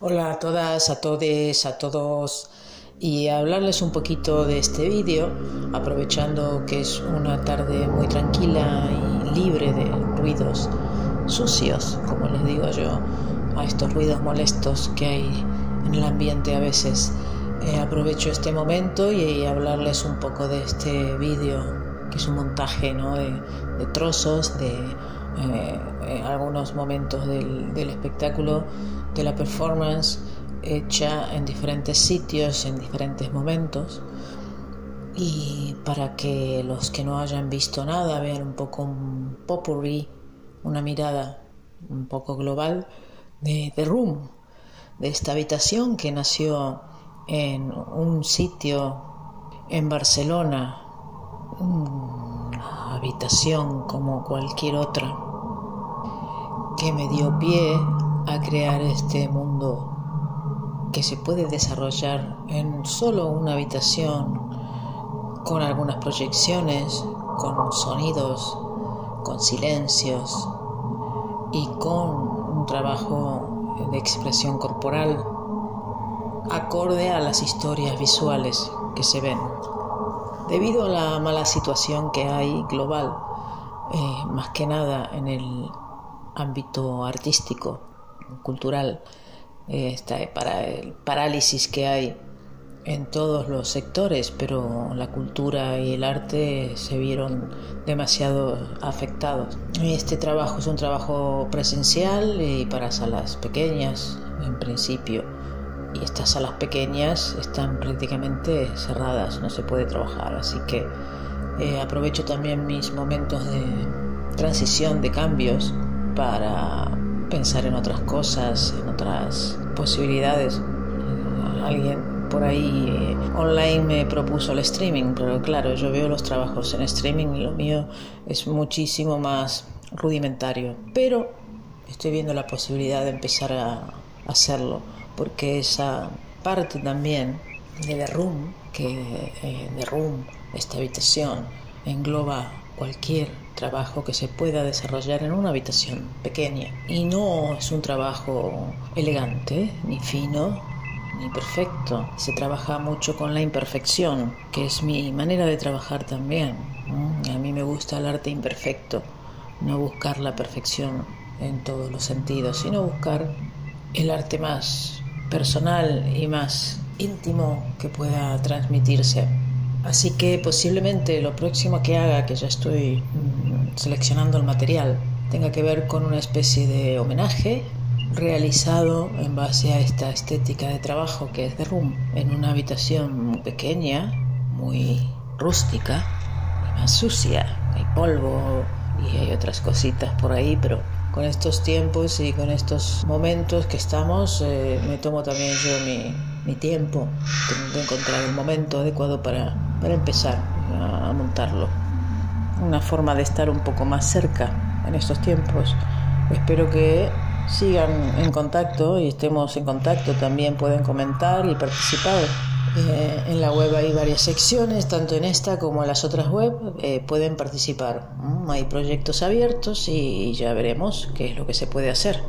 Hola a todas, a todes, a todos y hablarles un poquito de este vídeo, aprovechando que es una tarde muy tranquila y libre de ruidos sucios, como les digo yo, a estos ruidos molestos que hay en el ambiente a veces. Eh, aprovecho este momento y, hablarles un poco de este vídeo, que es un montaje ¿no? de, trozos de eh, algunos momentos del, del espectáculo, de la performance hecha en diferentes sitios, en diferentes momentos. Y para que los que no hayan visto nada vean un poco un popurrí, una mirada un poco global de The Room, de esta habitación que nació en un sitio en Barcelona, una habitación como cualquier otra, que me dio pie a crear este mundo que se puede desarrollar en solo una habitación, con algunas proyecciones, con sonidos, con silencios y con un trabajo de expresión corporal acorde a las historias visuales que se ven. Debido a la mala situación que hay global, eh, más que nada en el ámbito artístico, cultural, para el parálisis que hay en todos los sectores, pero la cultura y el arte se vieron demasiado afectados. Este trabajo es un trabajo presencial y para salas pequeñas, en principio. Y estas salas pequeñas están prácticamente cerradas, no se puede trabajar. Así que eh, aprovecho también mis momentos de transición, de cambios, para pensar en otras cosas, en otras posibilidades. Alguien por ahí eh, online me propuso el streaming, pero claro, yo veo los trabajos en streaming y lo mío es muchísimo más rudimentario. Pero estoy viendo la posibilidad de empezar a hacerlo, porque esa parte también de The Room, que eh, The Room, esta habitación, engloba cualquier trabajo que se pueda desarrollar en una habitación pequeña. Y no es un trabajo elegante, ni fino, ni perfecto. Se trabaja mucho con la imperfección, que es mi manera de trabajar también. A mí me gusta el arte imperfecto, no buscar la perfección en todos los sentidos, sino buscar el arte más personal y más íntimo que pueda transmitirse. Así que posiblemente lo próximo que haga, que ya estoy mm, seleccionando el material, tenga que ver con una especie de homenaje realizado en base a esta estética de trabajo que es de Room, en una habitación muy pequeña, muy rústica y más sucia. Hay polvo y hay otras cositas por ahí, pero con estos tiempos y con estos momentos que estamos, eh, me tomo también yo mi, mi tiempo. Tengo que encontrar el momento adecuado para para empezar a montarlo. Una forma de estar un poco más cerca en estos tiempos. Espero que sigan en contacto y estemos en contacto. También pueden comentar y participar. Eh, en la web hay varias secciones, tanto en esta como en las otras web eh, pueden participar. Hay proyectos abiertos y ya veremos qué es lo que se puede hacer.